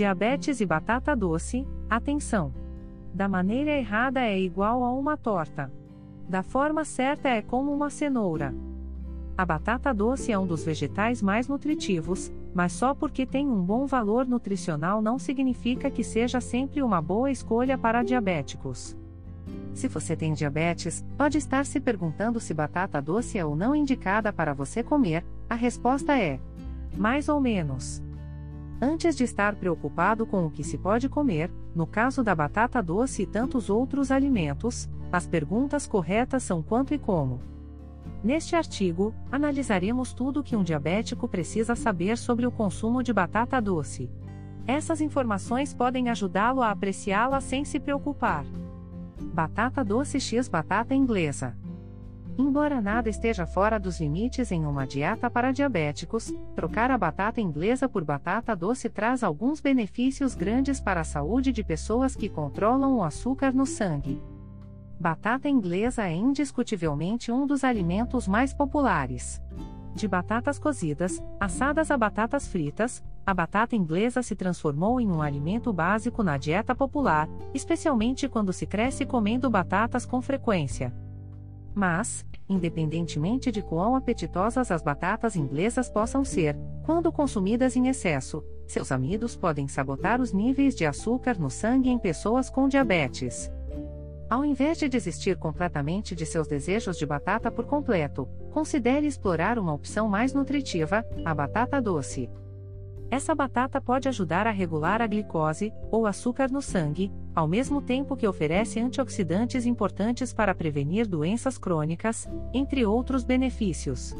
Diabetes e batata doce, atenção! Da maneira errada é igual a uma torta. Da forma certa é como uma cenoura. A batata doce é um dos vegetais mais nutritivos, mas só porque tem um bom valor nutricional não significa que seja sempre uma boa escolha para diabéticos. Se você tem diabetes, pode estar se perguntando se batata doce é ou não indicada para você comer, a resposta é: mais ou menos. Antes de estar preocupado com o que se pode comer, no caso da batata doce e tantos outros alimentos, as perguntas corretas são quanto e como. Neste artigo, analisaremos tudo o que um diabético precisa saber sobre o consumo de batata doce. Essas informações podem ajudá-lo a apreciá-la sem se preocupar. Batata doce x batata inglesa. Embora nada esteja fora dos limites em uma dieta para diabéticos, trocar a batata inglesa por batata doce traz alguns benefícios grandes para a saúde de pessoas que controlam o açúcar no sangue. Batata inglesa é indiscutivelmente um dos alimentos mais populares. De batatas cozidas, assadas a batatas fritas, a batata inglesa se transformou em um alimento básico na dieta popular, especialmente quando se cresce comendo batatas com frequência. Mas, independentemente de quão apetitosas as batatas inglesas possam ser, quando consumidas em excesso, seus amidos podem sabotar os níveis de açúcar no sangue em pessoas com diabetes. Ao invés de desistir completamente de seus desejos de batata por completo, considere explorar uma opção mais nutritiva, a batata doce. Essa batata pode ajudar a regular a glicose, ou açúcar no sangue, ao mesmo tempo que oferece antioxidantes importantes para prevenir doenças crônicas, entre outros benefícios.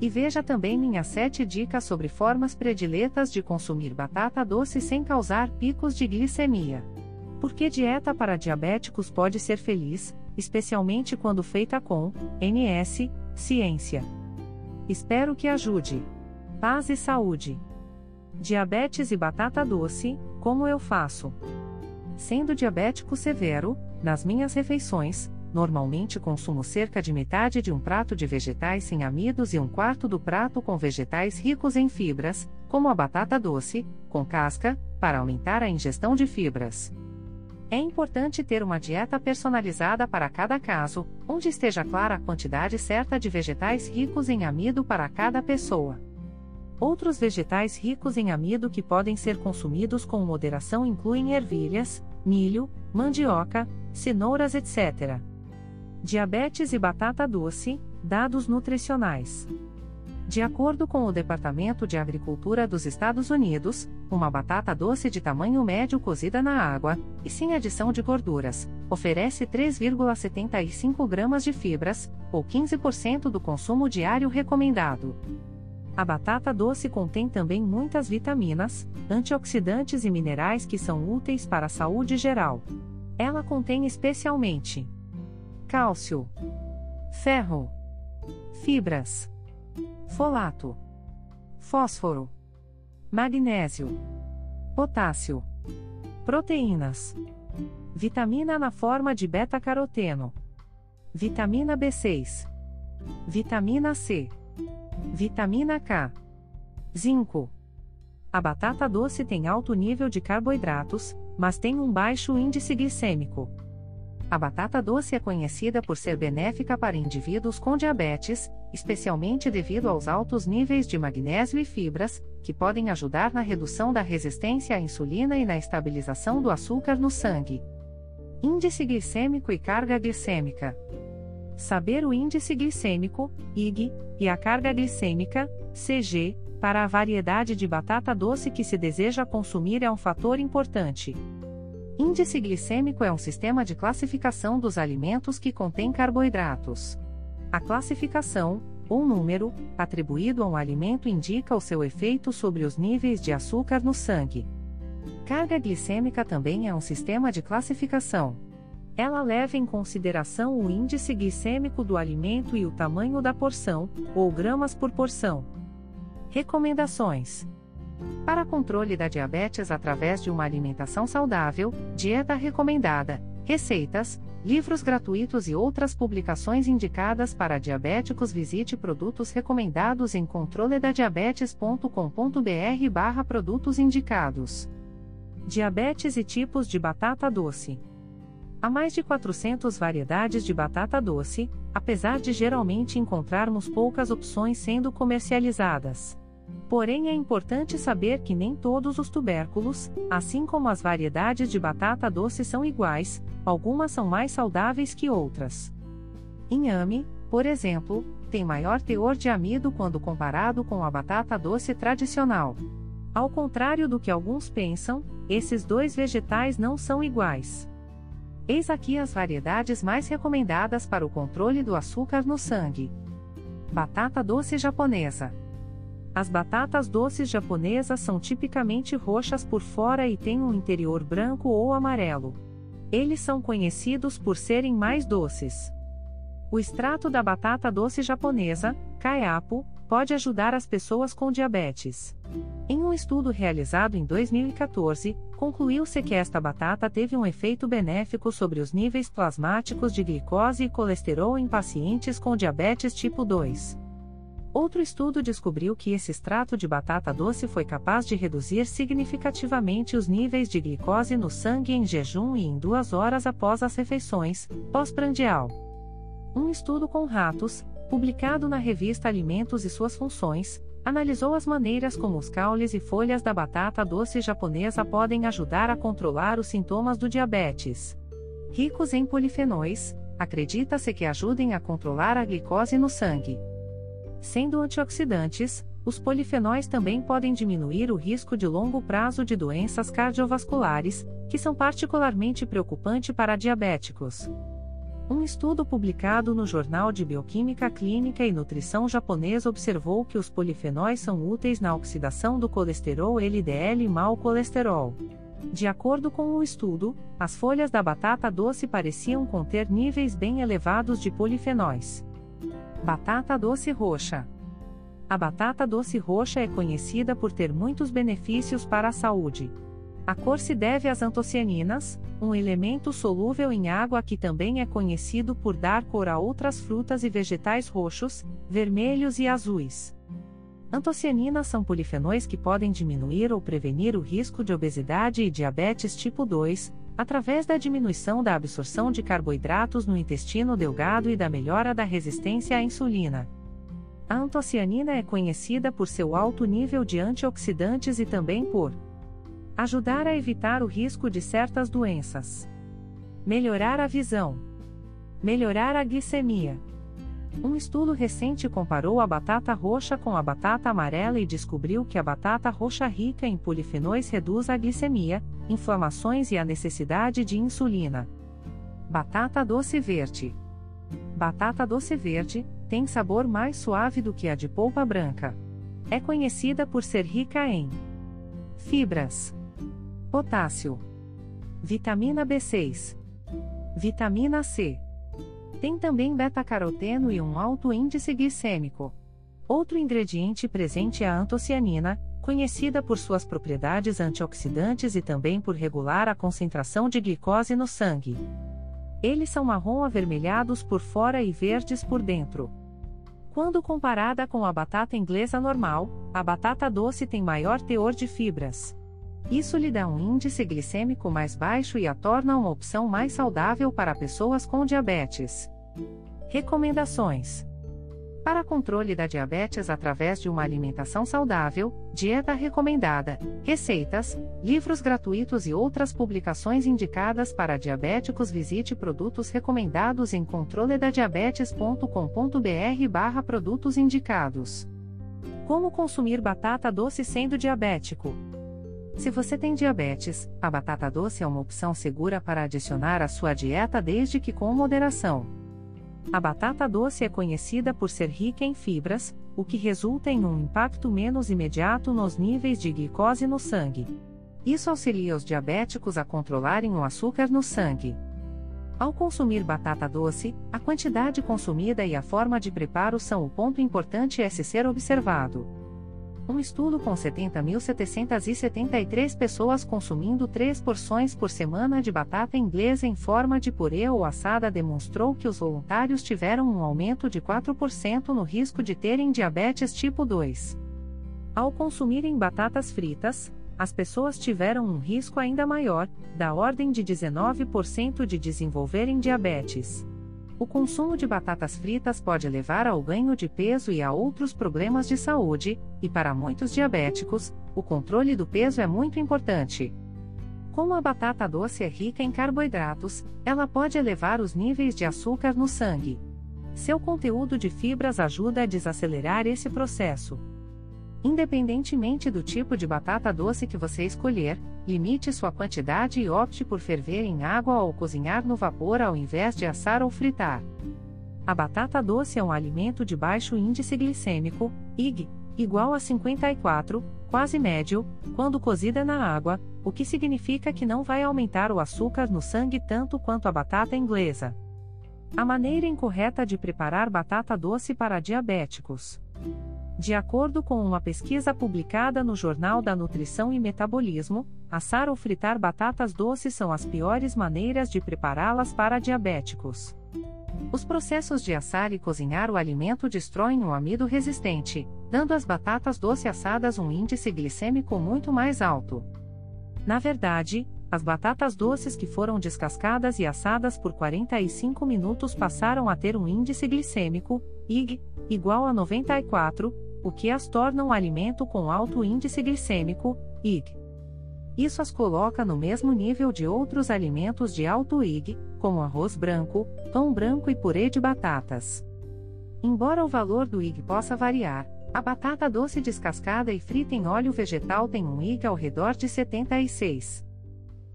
E veja também minhas 7 dicas sobre formas prediletas de consumir batata doce sem causar picos de glicemia. Porque dieta para diabéticos pode ser feliz, especialmente quando feita com NS, ciência. Espero que ajude. Paz e saúde. Diabetes e batata doce, como eu faço? Sendo diabético severo, nas minhas refeições, normalmente consumo cerca de metade de um prato de vegetais sem amidos e um quarto do prato com vegetais ricos em fibras, como a batata doce, com casca, para aumentar a ingestão de fibras. É importante ter uma dieta personalizada para cada caso, onde esteja clara a quantidade certa de vegetais ricos em amido para cada pessoa. Outros vegetais ricos em amido que podem ser consumidos com moderação incluem ervilhas, milho, mandioca, cenouras, etc. Diabetes e batata doce, dados nutricionais. De acordo com o Departamento de Agricultura dos Estados Unidos, uma batata doce de tamanho médio cozida na água, e sem adição de gorduras, oferece 3,75 gramas de fibras, ou 15% do consumo diário recomendado. A batata doce contém também muitas vitaminas, antioxidantes e minerais que são úteis para a saúde geral. Ela contém especialmente cálcio, ferro, fibras, folato, fósforo, magnésio, potássio, proteínas, vitamina na forma de beta-caroteno, vitamina B6, vitamina C. Vitamina K. Zinco. A batata doce tem alto nível de carboidratos, mas tem um baixo índice glicêmico. A batata doce é conhecida por ser benéfica para indivíduos com diabetes, especialmente devido aos altos níveis de magnésio e fibras, que podem ajudar na redução da resistência à insulina e na estabilização do açúcar no sangue. Índice glicêmico e carga glicêmica. Saber o índice glicêmico, IG, e a carga glicêmica, CG, para a variedade de batata doce que se deseja consumir é um fator importante. Índice glicêmico é um sistema de classificação dos alimentos que contém carboidratos. A classificação, ou número, atribuído a um alimento indica o seu efeito sobre os níveis de açúcar no sangue. Carga glicêmica também é um sistema de classificação. Ela leva em consideração o índice glicêmico do alimento e o tamanho da porção, ou gramas por porção. Recomendações: Para controle da diabetes através de uma alimentação saudável, dieta recomendada, receitas, livros gratuitos e outras publicações indicadas para diabéticos, visite produtos recomendados em controledadiabetes.com.br/produtos indicados. Diabetes e tipos de batata doce. Há mais de 400 variedades de batata doce, apesar de geralmente encontrarmos poucas opções sendo comercializadas. Porém, é importante saber que nem todos os tubérculos, assim como as variedades de batata doce são iguais, algumas são mais saudáveis que outras. Inhame, por exemplo, tem maior teor de amido quando comparado com a batata doce tradicional. Ao contrário do que alguns pensam, esses dois vegetais não são iguais. Eis aqui as variedades mais recomendadas para o controle do açúcar no sangue. Batata doce japonesa. As batatas doces japonesas são tipicamente roxas por fora e têm um interior branco ou amarelo. Eles são conhecidos por serem mais doces. O extrato da batata doce japonesa, kaiapo, pode ajudar as pessoas com diabetes. Em um estudo realizado em 2014, concluiu-se que esta batata teve um efeito benéfico sobre os níveis plasmáticos de glicose e colesterol em pacientes com diabetes tipo 2. Outro estudo descobriu que esse extrato de batata doce foi capaz de reduzir significativamente os níveis de glicose no sangue em jejum e em duas horas após as refeições, pós-prandial. Um estudo com ratos, publicado na revista Alimentos e Suas Funções, analisou as maneiras como os caules e folhas da batata doce japonesa podem ajudar a controlar os sintomas do diabetes. Ricos em polifenóis, acredita-se que ajudem a controlar a glicose no sangue. Sendo antioxidantes, os polifenóis também podem diminuir o risco de longo prazo de doenças cardiovasculares, que são particularmente preocupantes para diabéticos. Um estudo publicado no Jornal de Bioquímica Clínica e Nutrição japonês observou que os polifenóis são úteis na oxidação do colesterol LDL e mau colesterol. De acordo com o estudo, as folhas da batata doce pareciam conter níveis bem elevados de polifenóis. Batata doce roxa. A batata doce roxa é conhecida por ter muitos benefícios para a saúde. A cor se deve às antocianinas, um elemento solúvel em água que também é conhecido por dar cor a outras frutas e vegetais roxos, vermelhos e azuis. Antocianinas são polifenóis que podem diminuir ou prevenir o risco de obesidade e diabetes tipo 2, através da diminuição da absorção de carboidratos no intestino delgado e da melhora da resistência à insulina. A antocianina é conhecida por seu alto nível de antioxidantes e também por Ajudar a evitar o risco de certas doenças. Melhorar a visão. Melhorar a glicemia. Um estudo recente comparou a batata roxa com a batata amarela e descobriu que a batata roxa rica em polifenóis reduz a glicemia, inflamações e a necessidade de insulina. Batata doce verde. Batata doce verde tem sabor mais suave do que a de polpa branca. É conhecida por ser rica em fibras potássio, vitamina B6, vitamina C. Tem também beta-caroteno e um alto índice glicêmico. Outro ingrediente presente é a antocianina, conhecida por suas propriedades antioxidantes e também por regular a concentração de glicose no sangue. Eles são marrom avermelhados por fora e verdes por dentro. Quando comparada com a batata inglesa normal, a batata doce tem maior teor de fibras. Isso lhe dá um índice glicêmico mais baixo e a torna uma opção mais saudável para pessoas com diabetes. Recomendações: Para controle da diabetes através de uma alimentação saudável, dieta recomendada, receitas, livros gratuitos e outras publicações indicadas para diabéticos, visite produtos recomendados em controledadiabetes.com.br/barra produtos indicados. Como consumir batata doce sendo diabético? Se você tem diabetes, a batata doce é uma opção segura para adicionar à sua dieta desde que com moderação. A batata doce é conhecida por ser rica em fibras, o que resulta em um impacto menos imediato nos níveis de glicose no sangue. Isso auxilia os diabéticos a controlarem o açúcar no sangue. Ao consumir batata doce, a quantidade consumida e a forma de preparo são o ponto importante a se ser observado. Um estudo com 70.773 pessoas consumindo três porções por semana de batata inglesa em forma de purê ou assada demonstrou que os voluntários tiveram um aumento de 4% no risco de terem diabetes tipo 2. Ao consumirem batatas fritas, as pessoas tiveram um risco ainda maior, da ordem de 19% de desenvolverem diabetes. O consumo de batatas fritas pode levar ao ganho de peso e a outros problemas de saúde, e para muitos diabéticos, o controle do peso é muito importante. Como a batata doce é rica em carboidratos, ela pode elevar os níveis de açúcar no sangue. Seu conteúdo de fibras ajuda a desacelerar esse processo. Independentemente do tipo de batata doce que você escolher, limite sua quantidade e opte por ferver em água ou cozinhar no vapor ao invés de assar ou fritar. A batata doce é um alimento de baixo índice glicêmico, IG, igual a 54, quase médio, quando cozida na água, o que significa que não vai aumentar o açúcar no sangue tanto quanto a batata inglesa. A maneira incorreta de preparar batata doce para diabéticos. De acordo com uma pesquisa publicada no Jornal da Nutrição e Metabolismo, assar ou fritar batatas doces são as piores maneiras de prepará-las para diabéticos. Os processos de assar e cozinhar o alimento destroem o amido resistente, dando às batatas doces assadas um índice glicêmico muito mais alto. Na verdade, as batatas doces que foram descascadas e assadas por 45 minutos passaram a ter um índice glicêmico, IG, igual a 94, o que as torna um alimento com alto índice glicêmico, IG. Isso as coloca no mesmo nível de outros alimentos de alto IG, como arroz branco, pão branco e purê de batatas. Embora o valor do IG possa variar, a batata doce descascada e frita em óleo vegetal tem um IG ao redor de 76.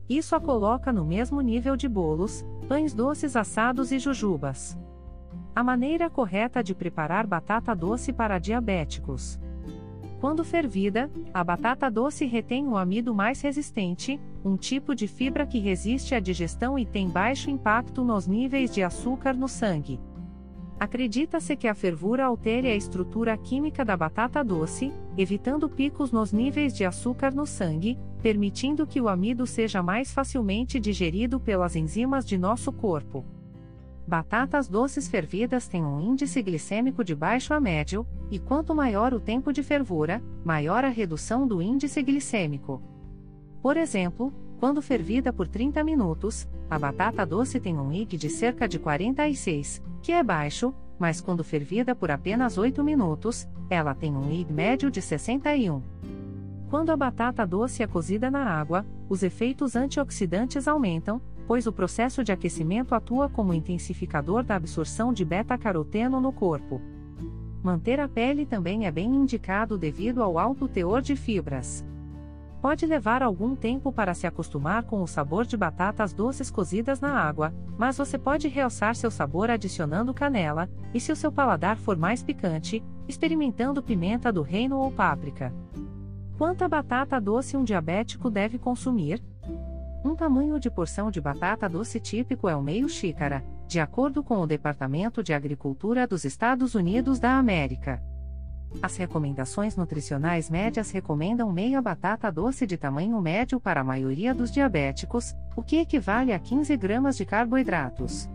Isso a coloca no mesmo nível de bolos, pães doces assados e jujubas. A maneira correta de preparar batata doce para diabéticos. Quando fervida, a batata doce retém o amido mais resistente, um tipo de fibra que resiste à digestão e tem baixo impacto nos níveis de açúcar no sangue. Acredita-se que a fervura altere a estrutura química da batata doce, evitando picos nos níveis de açúcar no sangue, permitindo que o amido seja mais facilmente digerido pelas enzimas de nosso corpo. Batatas doces fervidas têm um índice glicêmico de baixo a médio, e quanto maior o tempo de fervura, maior a redução do índice glicêmico. Por exemplo, quando fervida por 30 minutos, a batata doce tem um IG de cerca de 46, que é baixo, mas quando fervida por apenas 8 minutos, ela tem um IG médio de 61. Quando a batata doce é cozida na água, os efeitos antioxidantes aumentam, pois o processo de aquecimento atua como intensificador da absorção de beta-caroteno no corpo. Manter a pele também é bem indicado devido ao alto teor de fibras. Pode levar algum tempo para se acostumar com o sabor de batatas doces cozidas na água, mas você pode realçar seu sabor adicionando canela, e se o seu paladar for mais picante, experimentando pimenta do reino ou páprica. Quanta batata doce um diabético deve consumir? Um tamanho de porção de batata doce típico é o meio xícara, de acordo com o Departamento de Agricultura dos Estados Unidos da América. As recomendações nutricionais médias recomendam meia batata doce de tamanho médio para a maioria dos diabéticos, o que equivale a 15 gramas de carboidratos.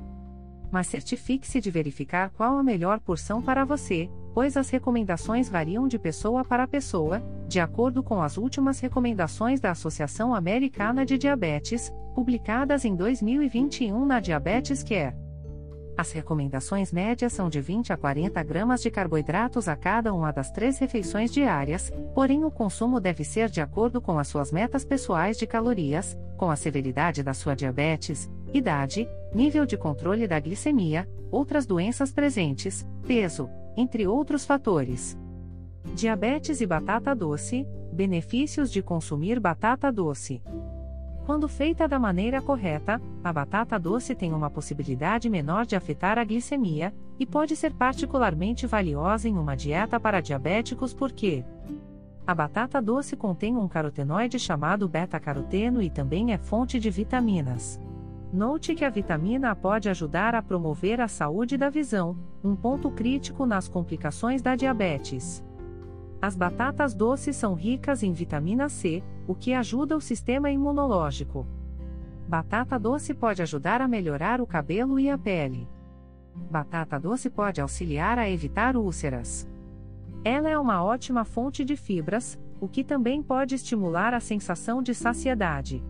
Mas certifique-se de verificar qual a melhor porção para você, pois as recomendações variam de pessoa para pessoa, de acordo com as últimas recomendações da Associação Americana de Diabetes, publicadas em 2021 na Diabetes Care. As recomendações médias são de 20 a 40 gramas de carboidratos a cada uma das três refeições diárias, porém o consumo deve ser de acordo com as suas metas pessoais de calorias, com a severidade da sua diabetes, idade, nível de controle da glicemia, outras doenças presentes, peso, entre outros fatores. Diabetes e batata doce: benefícios de consumir batata doce. Quando feita da maneira correta, a batata doce tem uma possibilidade menor de afetar a glicemia, e pode ser particularmente valiosa em uma dieta para diabéticos porque a batata doce contém um carotenoide chamado beta-caroteno e também é fonte de vitaminas. Note que a vitamina A pode ajudar a promover a saúde da visão, um ponto crítico nas complicações da diabetes. As batatas doces são ricas em vitamina C, o que ajuda o sistema imunológico. Batata doce pode ajudar a melhorar o cabelo e a pele. Batata doce pode auxiliar a evitar úlceras. Ela é uma ótima fonte de fibras, o que também pode estimular a sensação de saciedade.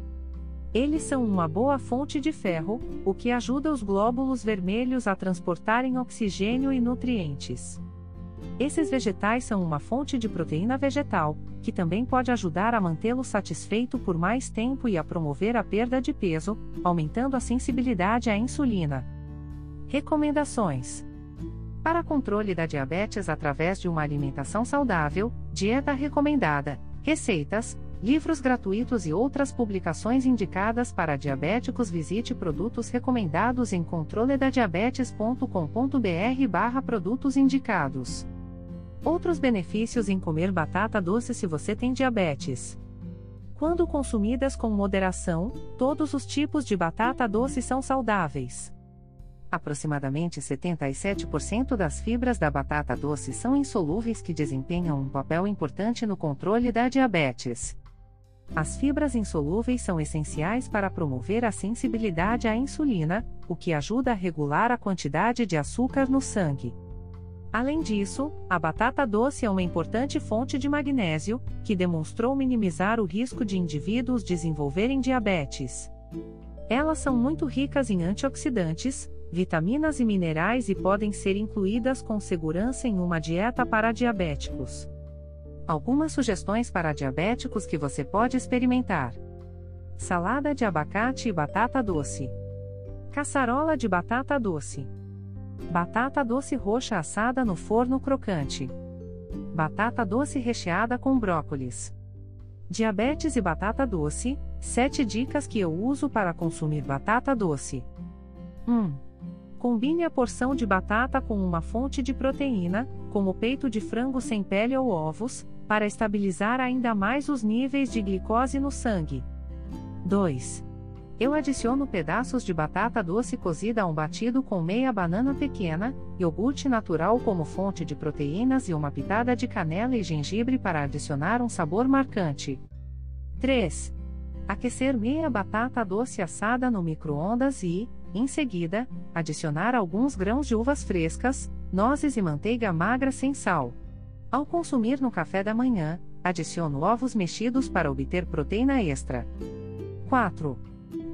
Eles são uma boa fonte de ferro, o que ajuda os glóbulos vermelhos a transportarem oxigênio e nutrientes. Esses vegetais são uma fonte de proteína vegetal, que também pode ajudar a mantê-lo satisfeito por mais tempo e a promover a perda de peso, aumentando a sensibilidade à insulina. Recomendações: Para controle da diabetes através de uma alimentação saudável, dieta recomendada, receitas, livros gratuitos e outras publicações indicadas para diabéticos, visite produtos recomendados em controledadiabetes.com.br/barra produtos indicados. Outros benefícios em comer batata doce se você tem diabetes. Quando consumidas com moderação, todos os tipos de batata doce são saudáveis. Aproximadamente 77% das fibras da batata doce são insolúveis que desempenham um papel importante no controle da diabetes. As fibras insolúveis são essenciais para promover a sensibilidade à insulina, o que ajuda a regular a quantidade de açúcar no sangue. Além disso, a batata doce é uma importante fonte de magnésio, que demonstrou minimizar o risco de indivíduos desenvolverem diabetes. Elas são muito ricas em antioxidantes, vitaminas e minerais e podem ser incluídas com segurança em uma dieta para diabéticos. Algumas sugestões para diabéticos que você pode experimentar: salada de abacate e batata doce, caçarola de batata doce, batata doce roxa assada no forno crocante, batata doce recheada com brócolis. Diabetes e batata doce: 7 dicas que eu uso para consumir batata doce. 1. Combine a porção de batata com uma fonte de proteína, como peito de frango sem pele ou ovos, para estabilizar ainda mais os níveis de glicose no sangue. 2. Eu adiciono pedaços de batata doce cozida a um batido com meia banana pequena, iogurte natural como fonte de proteínas e uma pitada de canela e gengibre para adicionar um sabor marcante. 3. Aquecer meia batata doce assada no micro-ondas e, em seguida, adicionar alguns grãos de uvas frescas, nozes e manteiga magra sem sal. Ao consumir no café da manhã, adiciono ovos mexidos para obter proteína extra. 4.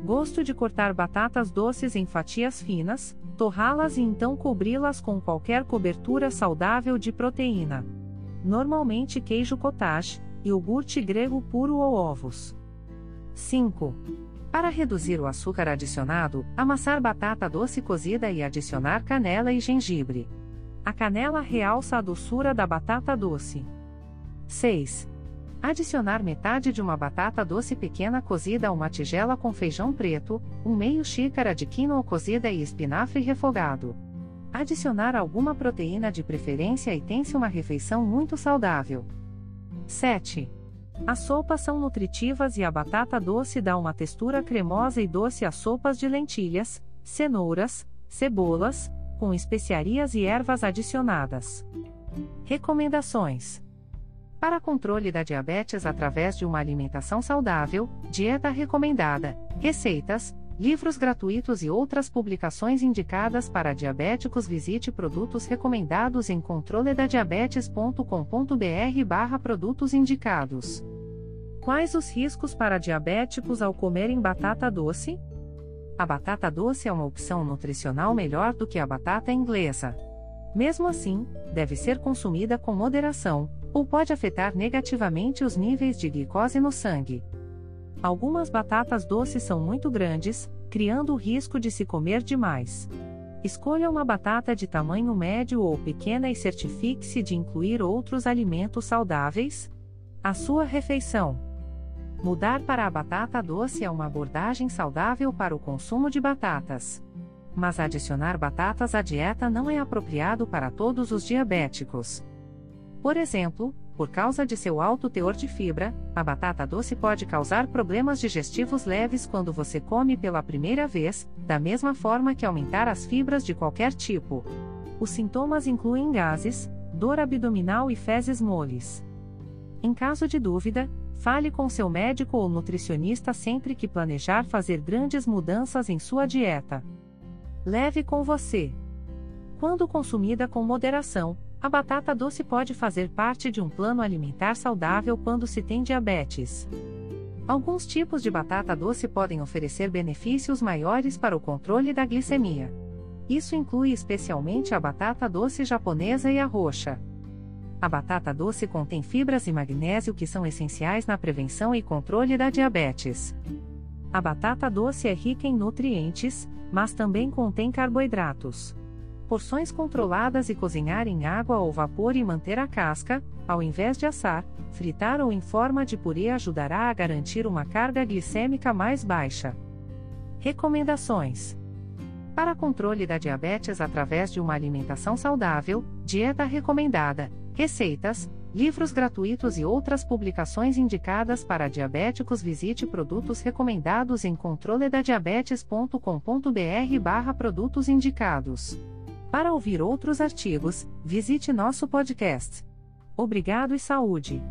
Gosto de cortar batatas doces em fatias finas, torrá-las e então cobri-las com qualquer cobertura saudável de proteína. Normalmente queijo cottage, iogurte grego puro ou ovos. 5. Para reduzir o açúcar adicionado, amassar batata doce cozida e adicionar canela e gengibre. A canela realça a doçura da batata doce. 6. Adicionar metade de uma batata doce pequena cozida a uma tigela com feijão preto, um meio xícara de quinoa cozida e espinafre refogado. Adicionar alguma proteína de preferência e tem-se uma refeição muito saudável. 7. As sopas são nutritivas e a batata doce dá uma textura cremosa e doce às sopas de lentilhas, cenouras, cebolas, com especiarias e ervas adicionadas. Recomendações: Para controle da diabetes através de uma alimentação saudável, dieta recomendada, receitas, livros gratuitos e outras publicações indicadas para diabéticos, visite produtos recomendados em controledadiabetes.com.br/barra produtos indicados. Quais os riscos para diabéticos ao comerem batata doce? A batata doce é uma opção nutricional melhor do que a batata inglesa. Mesmo assim, deve ser consumida com moderação, ou pode afetar negativamente os níveis de glicose no sangue. Algumas batatas doces são muito grandes, criando o risco de se comer demais. Escolha uma batata de tamanho médio ou pequena e certifique-se de incluir outros alimentos saudáveis. A sua refeição. Mudar para a batata doce é uma abordagem saudável para o consumo de batatas. Mas adicionar batatas à dieta não é apropriado para todos os diabéticos. Por exemplo, por causa de seu alto teor de fibra, a batata doce pode causar problemas digestivos leves quando você come pela primeira vez, da mesma forma que aumentar as fibras de qualquer tipo. Os sintomas incluem gases, dor abdominal e fezes moles. Em caso de dúvida, Fale com seu médico ou nutricionista sempre que planejar fazer grandes mudanças em sua dieta. Leve com você. Quando consumida com moderação, A batata doce pode fazer parte de um plano alimentar saudável quando se tem diabetes. Alguns tipos de batata doce podem oferecer benefícios maiores para o controle da glicemia. Isso inclui especialmente a batata doce japonesa e a roxa. A batata doce contém fibras e magnésio que são essenciais na prevenção e controle da diabetes. A batata doce é rica em nutrientes, mas também contém carboidratos porções controladas e cozinhar em água ou vapor e manter a casca, ao invés de assar, fritar ou em forma de purê ajudará a garantir uma carga glicêmica mais baixa. Recomendações: Para controle da diabetes através de uma alimentação saudável, dieta recomendada, receitas, livros gratuitos e outras publicações indicadas para diabéticos, visite produtos recomendados em controledadiabetes.com.br/produtos indicados. Para ouvir outros artigos, visite nosso podcast. Obrigado e saúde!